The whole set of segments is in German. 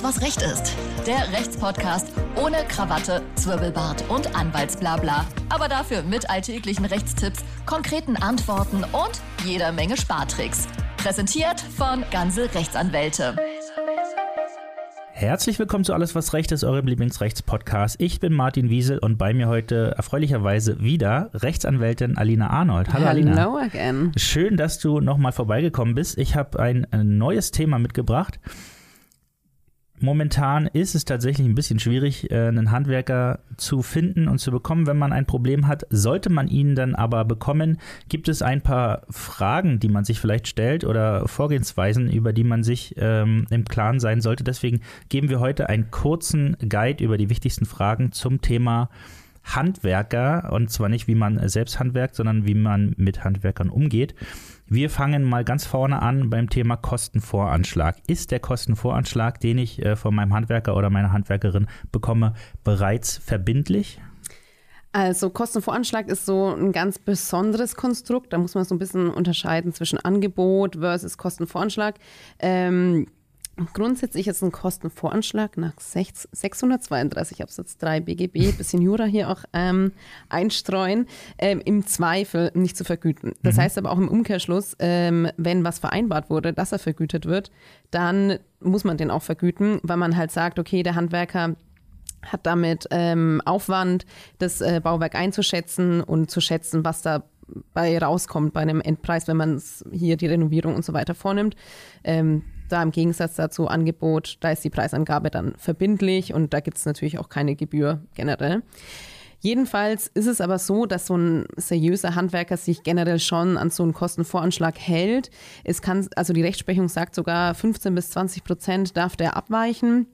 Alles, was Recht ist. Der Rechtspodcast ohne Krawatte, Zwirbelbart und Anwaltsblabla. Aber dafür mit alltäglichen Rechtstipps, konkreten Antworten und jeder Menge Spartricks. Präsentiert von Ganze Rechtsanwälte. Herzlich willkommen zu Alles, was Recht ist, eurem Lieblingsrechtspodcast. Ich bin Martin Wiesel und bei mir heute erfreulicherweise wieder Rechtsanwältin Alina Arnold. Hallo Alina. Hello again. Schön, dass du nochmal vorbeigekommen bist. Ich habe ein neues Thema mitgebracht. Momentan ist es tatsächlich ein bisschen schwierig, äh, einen Handwerker zu finden und zu bekommen, wenn man ein Problem hat. Sollte man ihn dann aber bekommen, gibt es ein paar Fragen, die man sich vielleicht stellt oder Vorgehensweisen, über die man sich ähm, im Klaren sein sollte. Deswegen geben wir heute einen kurzen Guide über die wichtigsten Fragen zum Thema Handwerker und zwar nicht, wie man selbst handwerkt, sondern wie man mit Handwerkern umgeht. Wir fangen mal ganz vorne an beim Thema Kostenvoranschlag. Ist der Kostenvoranschlag, den ich äh, von meinem Handwerker oder meiner Handwerkerin bekomme, bereits verbindlich? Also Kostenvoranschlag ist so ein ganz besonderes Konstrukt. Da muss man so ein bisschen unterscheiden zwischen Angebot versus Kostenvoranschlag. Ähm, Grundsätzlich ist ein Kostenvoranschlag nach 632 Absatz 3 BGB, bisschen Jura hier auch ähm, einstreuen, ähm, im Zweifel nicht zu vergüten. Das mhm. heißt aber auch im Umkehrschluss, ähm, wenn was vereinbart wurde, dass er vergütet wird, dann muss man den auch vergüten, weil man halt sagt, okay, der Handwerker hat damit ähm, Aufwand, das äh, Bauwerk einzuschätzen und zu schätzen, was da bei rauskommt bei einem Endpreis, wenn man hier die Renovierung und so weiter vornimmt. Ähm, da im Gegensatz dazu Angebot, da ist die Preisangabe dann verbindlich und da gibt es natürlich auch keine Gebühr generell. Jedenfalls ist es aber so, dass so ein seriöser Handwerker sich generell schon an so einen Kostenvoranschlag hält. Es kann, also die Rechtsprechung sagt sogar 15 bis 20 Prozent darf der abweichen.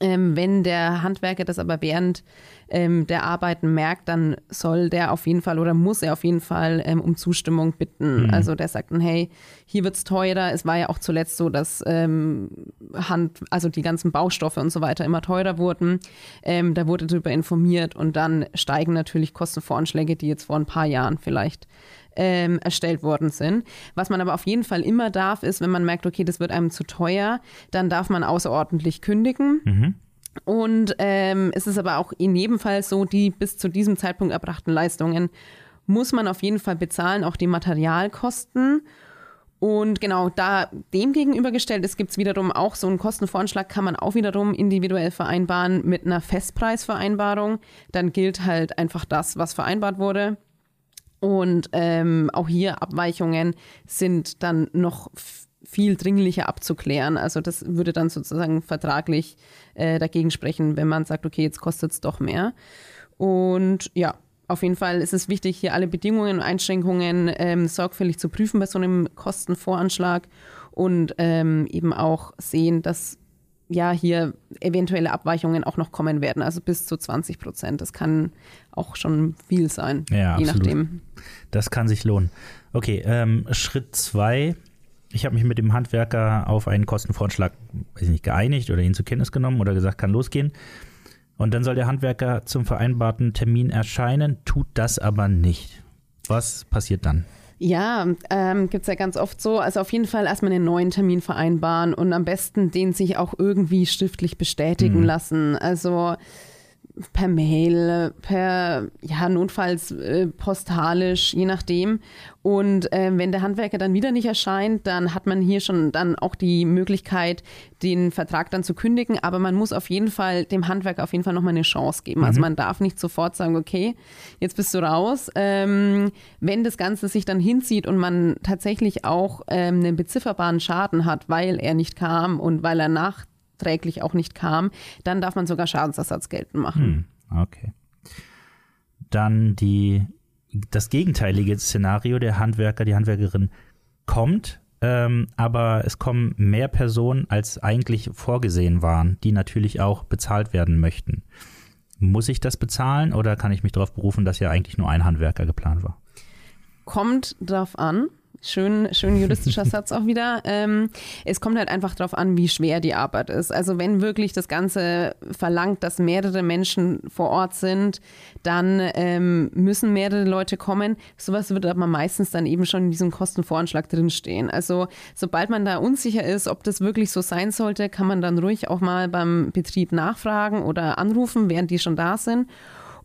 Ähm, wenn der Handwerker das aber während ähm, der Arbeiten merkt, dann soll der auf jeden Fall oder muss er auf jeden Fall ähm, um Zustimmung bitten. Mhm. Also der sagt dann, hey, hier wird es teurer. Es war ja auch zuletzt so, dass ähm, Hand, also die ganzen Baustoffe und so weiter immer teurer wurden. Ähm, da wurde darüber informiert und dann steigen natürlich Kostenvoranschläge, die jetzt vor ein paar Jahren vielleicht ähm, erstellt worden sind. Was man aber auf jeden Fall immer darf, ist, wenn man merkt, okay, das wird einem zu teuer, dann darf man außerordentlich kündigen. Mhm. Und ähm, es ist aber auch in jedem Fall so, die bis zu diesem Zeitpunkt erbrachten Leistungen muss man auf jeden Fall bezahlen, auch die Materialkosten. Und genau da dem gegenübergestellt ist, gibt es wiederum auch so einen Kostenvoranschlag, kann man auch wiederum individuell vereinbaren mit einer Festpreisvereinbarung. Dann gilt halt einfach das, was vereinbart wurde. Und ähm, auch hier Abweichungen sind dann noch viel dringlicher abzuklären. Also das würde dann sozusagen vertraglich äh, dagegen sprechen, wenn man sagt, okay, jetzt kostet es doch mehr. Und ja, auf jeden Fall ist es wichtig, hier alle Bedingungen und Einschränkungen ähm, sorgfältig zu prüfen bei so einem Kostenvoranschlag und ähm, eben auch sehen, dass ja hier eventuelle Abweichungen auch noch kommen werden, also bis zu 20 Prozent. Das kann auch schon viel sein, ja, je absolut. nachdem. Das kann sich lohnen. Okay, ähm, Schritt zwei. Ich habe mich mit dem Handwerker auf einen Kostenvoranschlag weiß nicht, geeinigt oder ihn zur Kenntnis genommen oder gesagt, kann losgehen. Und dann soll der Handwerker zum vereinbarten Termin erscheinen, tut das aber nicht. Was passiert dann? Ja, ähm, gibt es ja ganz oft so. Also auf jeden Fall erstmal einen neuen Termin vereinbaren und am besten den sich auch irgendwie schriftlich bestätigen mhm. lassen. Also per Mail, per, ja, notfalls äh, postalisch, je nachdem. Und äh, wenn der Handwerker dann wieder nicht erscheint, dann hat man hier schon dann auch die Möglichkeit, den Vertrag dann zu kündigen. Aber man muss auf jeden Fall dem Handwerker auf jeden Fall nochmal eine Chance geben. Also mhm. Also man darf nicht sofort sagen, okay, jetzt bist du raus. Ähm, wenn das Ganze sich dann hinzieht und man tatsächlich auch ähm, einen bezifferbaren Schaden hat, weil er nicht kam und weil er nach nachträglich auch nicht kam, dann darf man sogar Schadensersatz geltend machen. Hm, okay. Dann die, das gegenteilige Szenario, der Handwerker, die Handwerkerin kommt, ähm, aber es kommen mehr Personen, als eigentlich vorgesehen waren, die natürlich auch bezahlt werden möchten. Muss ich das bezahlen oder kann ich mich darauf berufen, dass ja eigentlich nur ein Handwerker geplant war? Kommt drauf an. Schön, schön juristischer Satz auch wieder. Ähm, es kommt halt einfach darauf an, wie schwer die Arbeit ist. Also wenn wirklich das Ganze verlangt, dass mehrere Menschen vor Ort sind, dann ähm, müssen mehrere Leute kommen. Sowas wird aber meistens dann eben schon in diesem Kostenvoranschlag drinstehen. Also sobald man da unsicher ist, ob das wirklich so sein sollte, kann man dann ruhig auch mal beim Betrieb nachfragen oder anrufen, während die schon da sind.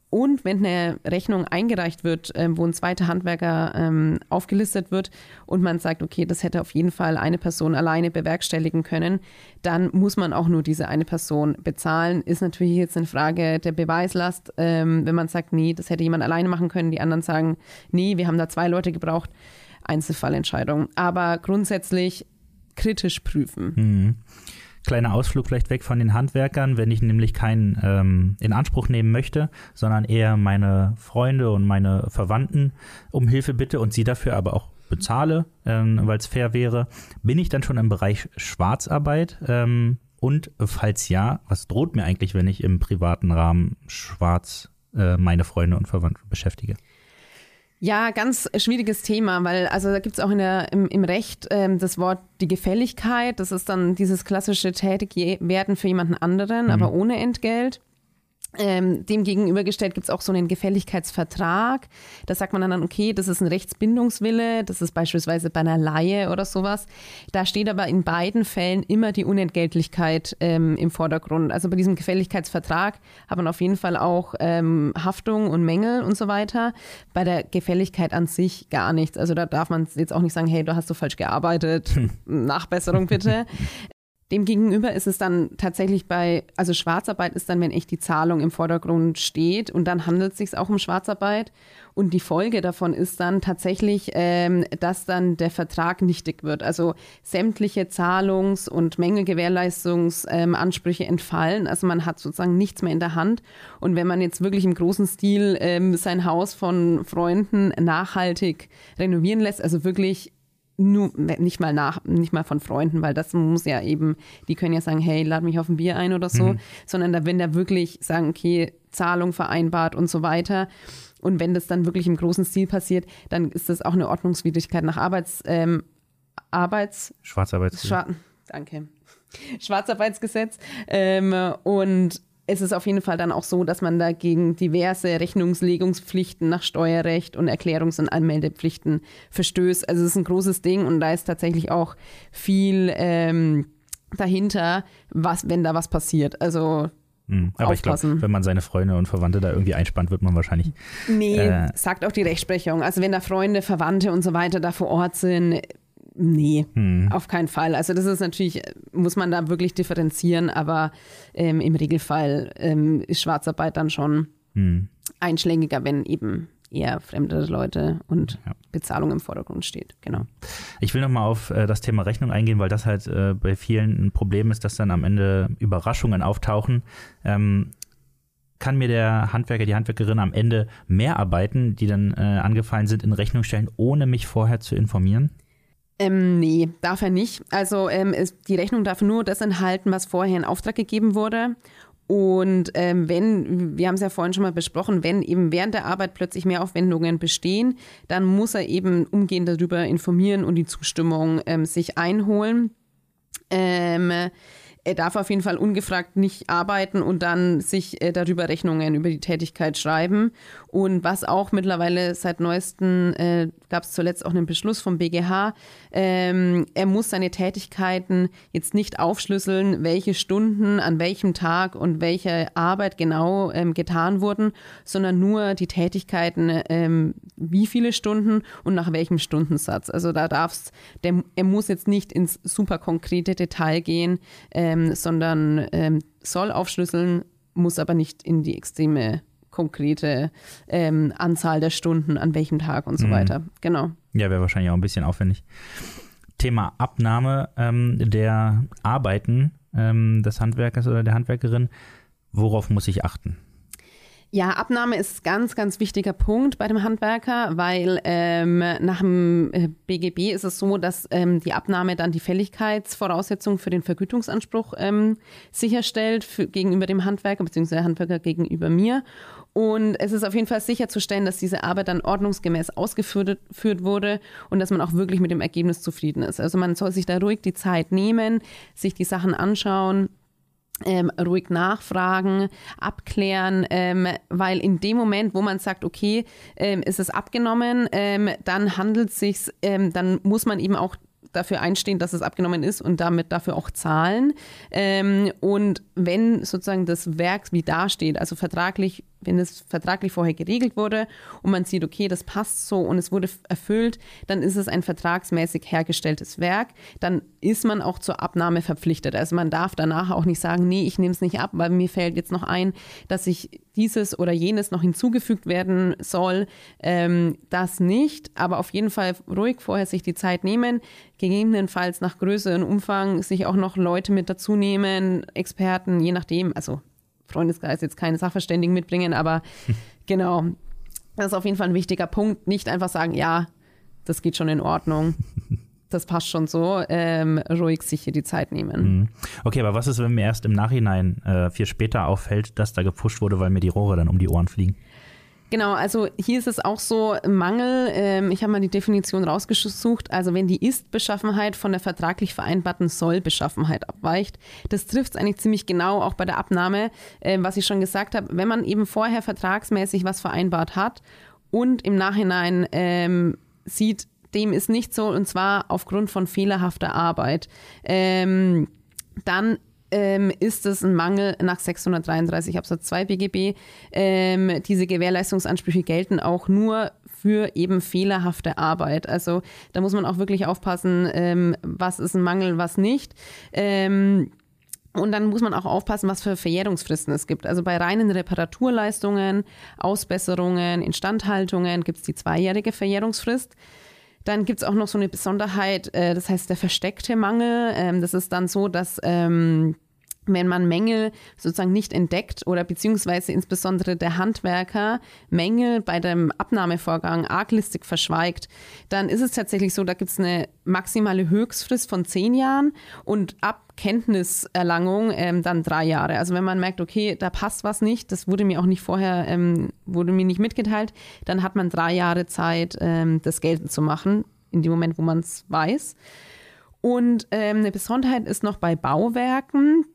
Und wenn eine Rechnung eingereicht wird, ähm, wo ein zweiter Handwerker ähm, aufgelistet wird und man sagt, okay, das hätte auf jeden Fall eine Person alleine bewerkstelligen können, dann muss man auch nur diese eine Person bezahlen. Ist natürlich jetzt eine Frage der Beweislast. Ähm, wenn man sagt, nee, das hätte jemand alleine machen können, die anderen sagen, nee, wir haben da zwei Leute gebraucht. Einzelfallentscheidung. Aber grundsätzlich kritisch prüfen. Mhm kleiner Ausflug vielleicht weg von den Handwerkern, wenn ich nämlich keinen ähm, in Anspruch nehmen möchte, sondern eher meine Freunde und meine Verwandten um Hilfe bitte und sie dafür aber auch bezahle, ähm, weil es fair wäre. Bin ich dann schon im Bereich Schwarzarbeit? Ähm, und falls ja, was droht mir eigentlich, wenn ich im privaten Rahmen schwarz äh, meine Freunde und Verwandte beschäftige? Ja, ganz schwieriges Thema, weil also da gibt es auch in der, im, im Recht ähm, das Wort die Gefälligkeit. Das ist dann dieses klassische Tätigwerden für jemanden anderen, mhm. aber ohne Entgelt. Ähm, dem gegenübergestellt gibt es auch so einen Gefälligkeitsvertrag. Da sagt man dann, okay, das ist ein Rechtsbindungswille, das ist beispielsweise bei einer Laie oder sowas. Da steht aber in beiden Fällen immer die Unentgeltlichkeit ähm, im Vordergrund. Also bei diesem Gefälligkeitsvertrag hat man auf jeden Fall auch ähm, Haftung und Mängel und so weiter. Bei der Gefälligkeit an sich gar nichts. Also da darf man jetzt auch nicht sagen, hey, du hast so falsch gearbeitet, Nachbesserung bitte. Demgegenüber ist es dann tatsächlich bei, also Schwarzarbeit ist dann, wenn echt die Zahlung im Vordergrund steht und dann handelt es sich auch um Schwarzarbeit. Und die Folge davon ist dann tatsächlich, ähm, dass dann der Vertrag nichtig wird. Also sämtliche Zahlungs- und Mängelgewährleistungsansprüche ähm, entfallen. Also man hat sozusagen nichts mehr in der Hand. Und wenn man jetzt wirklich im großen Stil ähm, sein Haus von Freunden nachhaltig renovieren lässt, also wirklich nur nicht mal nach, nicht mal von Freunden, weil das muss ja eben, die können ja sagen, hey, lad mich auf ein Bier ein oder so, mhm. sondern da, wenn da wirklich sagen, okay, Zahlung vereinbart und so weiter. Und wenn das dann wirklich im großen Stil passiert, dann ist das auch eine Ordnungswidrigkeit nach Arbeits, ähm, Arbeits Schwarzarbeitsgesetz. Schwar Danke. Schwarzarbeitsgesetz. Ähm, und es ist auf jeden Fall dann auch so, dass man dagegen diverse Rechnungslegungspflichten nach Steuerrecht und Erklärungs- und Anmeldepflichten verstößt. Also es ist ein großes Ding und da ist tatsächlich auch viel ähm, dahinter, was, wenn da was passiert. Also hm, aber aufpassen. ich glaube, wenn man seine Freunde und Verwandte da irgendwie einspannt, wird man wahrscheinlich. Nee, äh, sagt auch die Rechtsprechung. Also wenn da Freunde, Verwandte und so weiter da vor Ort sind, Nee, hm. auf keinen Fall. Also das ist natürlich, muss man da wirklich differenzieren, aber ähm, im Regelfall ähm, ist Schwarzarbeit dann schon hm. einschlägiger, wenn eben eher fremde Leute und ja. Bezahlung im Vordergrund steht. Genau. Ich will nochmal auf äh, das Thema Rechnung eingehen, weil das halt äh, bei vielen ein Problem ist, dass dann am Ende Überraschungen auftauchen. Ähm, kann mir der Handwerker, die Handwerkerin am Ende mehr Arbeiten, die dann äh, angefallen sind, in Rechnung stellen, ohne mich vorher zu informieren? Ähm, nee, darf er nicht. Also ähm, ist, die Rechnung darf nur das enthalten, was vorher in Auftrag gegeben wurde. Und ähm, wenn, wir haben es ja vorhin schon mal besprochen, wenn eben während der Arbeit plötzlich mehr Aufwendungen bestehen, dann muss er eben umgehend darüber informieren und die Zustimmung ähm, sich einholen. Ähm, er darf auf jeden Fall ungefragt nicht arbeiten und dann sich äh, darüber Rechnungen über die Tätigkeit schreiben. Und was auch mittlerweile seit neuestem äh, gab es zuletzt auch einen Beschluss vom BGH, ähm, er muss seine Tätigkeiten jetzt nicht aufschlüsseln, welche Stunden an welchem Tag und welche Arbeit genau ähm, getan wurden, sondern nur die Tätigkeiten, ähm, wie viele Stunden und nach welchem Stundensatz. Also da darf's, der, er muss jetzt nicht ins super konkrete Detail gehen, ähm, sondern ähm, soll aufschlüsseln, muss aber nicht in die extreme konkrete ähm, Anzahl der Stunden an welchem Tag und so mhm. weiter. Genau. Ja, wäre wahrscheinlich auch ein bisschen aufwendig. Thema Abnahme ähm, der Arbeiten ähm, des Handwerkers oder der Handwerkerin. Worauf muss ich achten? Ja, Abnahme ist ganz, ganz wichtiger Punkt bei dem Handwerker, weil ähm, nach dem BGB äh, ist es so, dass ähm, die Abnahme dann die Fälligkeitsvoraussetzung für den Vergütungsanspruch ähm, sicherstellt für, gegenüber dem Handwerker bzw. Handwerker gegenüber mir. Und es ist auf jeden Fall sicherzustellen, dass diese Arbeit dann ordnungsgemäß ausgeführt wurde und dass man auch wirklich mit dem Ergebnis zufrieden ist. Also man soll sich da ruhig die Zeit nehmen, sich die Sachen anschauen ähm, ruhig nachfragen, abklären, ähm, weil in dem Moment, wo man sagt, okay, ähm, ist es abgenommen, ähm, dann handelt es sich, ähm, dann muss man eben auch dafür einstehen, dass es abgenommen ist und damit dafür auch zahlen. Ähm, und wenn sozusagen das Werk wie dasteht, also vertraglich wenn es vertraglich vorher geregelt wurde und man sieht, okay, das passt so und es wurde erfüllt, dann ist es ein vertragsmäßig hergestelltes Werk. Dann ist man auch zur Abnahme verpflichtet. Also man darf danach auch nicht sagen, nee, ich nehme es nicht ab, weil mir fällt jetzt noch ein, dass ich dieses oder jenes noch hinzugefügt werden soll. Ähm, das nicht, aber auf jeden Fall ruhig vorher sich die Zeit nehmen, gegebenenfalls nach Größe und Umfang sich auch noch Leute mit dazu nehmen, Experten, je nachdem, also Freundeskreis jetzt keine Sachverständigen mitbringen, aber genau, das ist auf jeden Fall ein wichtiger Punkt. Nicht einfach sagen, ja, das geht schon in Ordnung. Das passt schon so, ähm, ruhig sich hier die Zeit nehmen. Mhm. Okay, aber was ist, wenn mir erst im Nachhinein äh, viel später auffällt, dass da gepusht wurde, weil mir die Rohre dann um die Ohren fliegen? Genau, also hier ist es auch so Mangel. Ähm, ich habe mal die Definition rausgesucht. Also wenn die Ist-Beschaffenheit von der vertraglich vereinbarten Soll-Beschaffenheit abweicht, das trifft es eigentlich ziemlich genau auch bei der Abnahme, äh, was ich schon gesagt habe. Wenn man eben vorher vertragsmäßig was vereinbart hat und im Nachhinein ähm, sieht, dem ist nicht so und zwar aufgrund von fehlerhafter Arbeit, ähm, dann ähm, ist es ein Mangel nach 633 Absatz 2 BGB. Ähm, diese Gewährleistungsansprüche gelten auch nur für eben fehlerhafte Arbeit. Also da muss man auch wirklich aufpassen, ähm, was ist ein Mangel, was nicht. Ähm, und dann muss man auch aufpassen, was für Verjährungsfristen es gibt. Also bei reinen Reparaturleistungen, Ausbesserungen, Instandhaltungen gibt es die zweijährige Verjährungsfrist. Dann gibt es auch noch so eine Besonderheit, äh, das heißt der versteckte Mangel. Ähm, das ist dann so, dass ähm, wenn man Mängel sozusagen nicht entdeckt oder beziehungsweise insbesondere der Handwerker Mängel bei dem Abnahmevorgang arglistig verschweigt, dann ist es tatsächlich so, da gibt es eine maximale Höchstfrist von zehn Jahren und ab Kenntniserlangung ähm, dann drei Jahre. Also wenn man merkt, okay, da passt was nicht, das wurde mir auch nicht vorher, ähm, wurde mir nicht mitgeteilt, dann hat man drei Jahre Zeit, ähm, das geltend zu machen, in dem Moment, wo man es weiß. Und ähm, eine Besonderheit ist noch bei Bauwerken.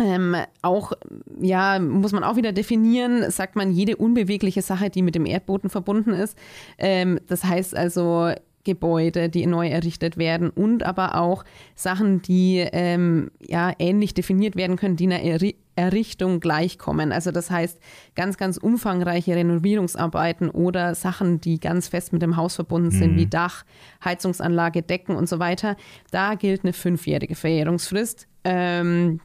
Ähm, auch, ja, muss man auch wieder definieren, sagt man jede unbewegliche Sache, die mit dem Erdboden verbunden ist. Ähm, das heißt also Gebäude, die neu errichtet werden und aber auch Sachen, die ähm, ja ähnlich definiert werden können, die einer Erri Errichtung gleichkommen. Also das heißt ganz, ganz umfangreiche Renovierungsarbeiten oder Sachen, die ganz fest mit dem Haus verbunden sind, mhm. wie Dach, Heizungsanlage, Decken und so weiter. Da gilt eine fünfjährige Verjährungsfrist. Ähm,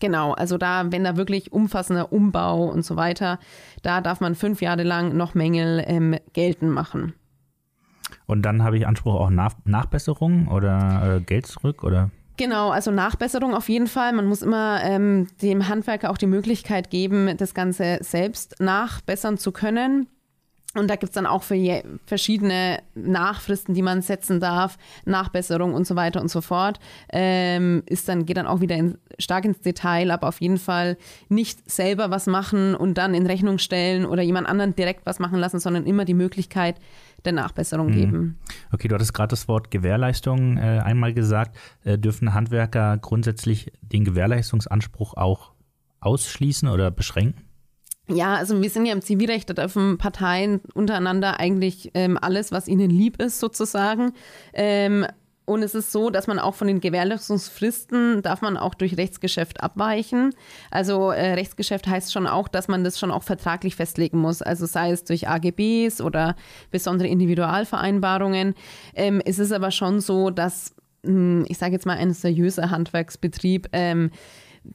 Genau, also da, wenn da wirklich umfassender Umbau und so weiter, da darf man fünf Jahre lang noch Mängel ähm, geltend machen. Und dann habe ich Anspruch auf Nach Nachbesserung oder äh, Geld zurück oder? Genau, also Nachbesserung auf jeden Fall. Man muss immer ähm, dem Handwerker auch die Möglichkeit geben, das Ganze selbst nachbessern zu können. Und da gibt es dann auch für verschiedene Nachfristen, die man setzen darf, Nachbesserung und so weiter und so fort. Ähm, ist dann, geht dann auch wieder in, stark ins Detail, aber auf jeden Fall nicht selber was machen und dann in Rechnung stellen oder jemand anderen direkt was machen lassen, sondern immer die Möglichkeit der Nachbesserung mhm. geben. Okay, du hattest gerade das Wort Gewährleistung äh, einmal gesagt. Äh, dürfen Handwerker grundsätzlich den Gewährleistungsanspruch auch ausschließen oder beschränken? Ja, also wir sind ja im Zivilrecht, da dürfen Parteien untereinander eigentlich ähm, alles, was ihnen lieb ist, sozusagen. Ähm, und es ist so, dass man auch von den Gewährleistungsfristen darf man auch durch Rechtsgeschäft abweichen. Also äh, Rechtsgeschäft heißt schon auch, dass man das schon auch vertraglich festlegen muss. Also sei es durch AGBs oder besondere Individualvereinbarungen. Ähm, es ist aber schon so, dass, mh, hm, ich sage jetzt mal, ein seriöser Handwerksbetrieb ähm,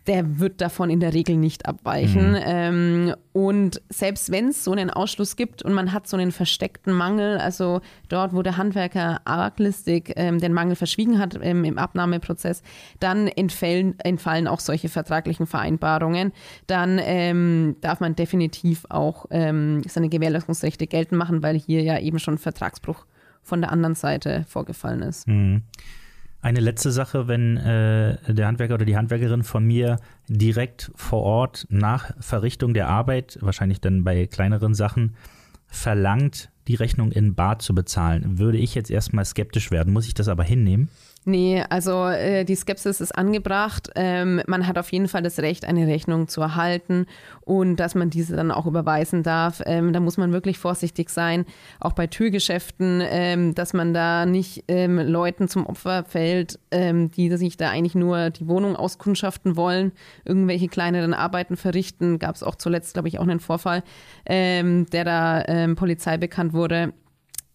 der wird davon in der Regel nicht abweichen. Mhm. Ähm, und selbst wenn es so einen Ausschluss gibt und man hat so einen versteckten Mangel, also dort, wo der Handwerker arglistig ähm, den Mangel verschwiegen hat ähm, im Abnahmeprozess, dann entfallen, entfallen auch solche vertraglichen Vereinbarungen. Dann ähm, darf man definitiv auch ähm, seine Gewährleistungsrechte geltend machen, weil hier ja eben schon Vertragsbruch von der anderen Seite vorgefallen ist. Mhm. Eine letzte Sache, wenn äh, der Handwerker oder die Handwerkerin von mir direkt vor Ort nach Verrichtung der Arbeit, wahrscheinlich dann bei kleineren Sachen, verlangt, die Rechnung in Bar zu bezahlen, würde ich jetzt erstmal skeptisch werden. Muss ich das aber hinnehmen? Nee, also äh, die Skepsis ist angebracht. Ähm, man hat auf jeden Fall das Recht, eine Rechnung zu erhalten und dass man diese dann auch überweisen darf. Ähm, da muss man wirklich vorsichtig sein, auch bei Türgeschäften, ähm, dass man da nicht ähm, Leuten zum Opfer fällt, ähm, die sich da eigentlich nur die Wohnung auskundschaften wollen, irgendwelche kleineren Arbeiten verrichten. Gab es auch zuletzt, glaube ich, auch einen Vorfall, ähm, der da Polizei bekannt wurde.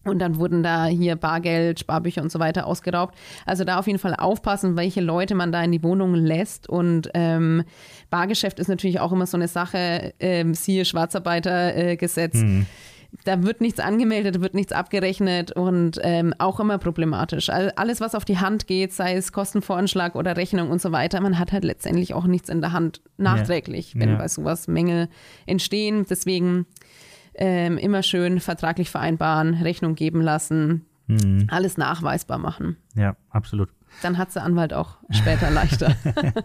Und dann wurden da hier Bargeld, Sparbücher und so weiter ausgeraubt. Also da auf jeden Fall aufpassen, welche Leute man da in die Wohnung lässt. Und ähm, Bargeschäft ist natürlich auch immer so eine Sache, ähm, siehe Schwarzarbeitergesetz. Äh, mhm. Da wird nichts angemeldet, wird nichts abgerechnet und ähm, auch immer problematisch. Also alles, was auf die Hand geht, sei es Kostenvoranschlag oder Rechnung und so weiter, man hat halt letztendlich auch nichts in der Hand nachträglich, ja. wenn ja. bei sowas Mängel entstehen. Deswegen ähm, immer schön vertraglich vereinbaren, Rechnung geben lassen, mhm. alles nachweisbar machen. Ja, absolut. Dann hat der Anwalt auch später leichter.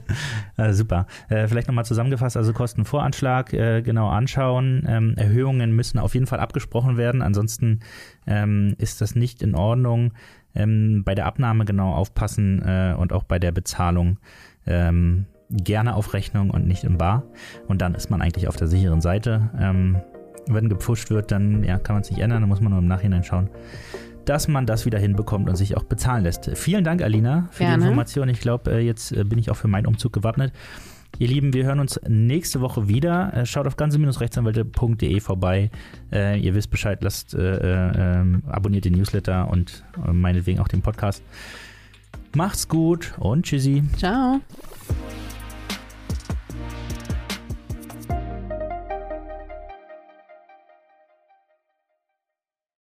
äh, super. Äh, vielleicht nochmal zusammengefasst, also Kostenvoranschlag äh, genau anschauen. Ähm, Erhöhungen müssen auf jeden Fall abgesprochen werden, ansonsten ähm, ist das nicht in Ordnung. Ähm, bei der Abnahme genau aufpassen äh, und auch bei der Bezahlung ähm, gerne auf Rechnung und nicht im Bar. Und dann ist man eigentlich auf der sicheren Seite. Ähm, wenn gepfuscht wird, dann ja, kann man es nicht ändern, dann muss man nur im Nachhinein schauen, dass man das wieder hinbekommt und sich auch bezahlen lässt. Vielen Dank, Alina, für Gerne. die Information. Ich glaube, äh, jetzt äh, bin ich auch für meinen Umzug gewappnet. Ihr Lieben, wir hören uns nächste Woche wieder. Äh, schaut auf ganze-rechtsanwälte.de vorbei. ihr wisst Bescheid, lasst, äh, äh, abonniert den Newsletter und meinetwegen auch den Podcast. Macht's gut und tschüssi. Ciao.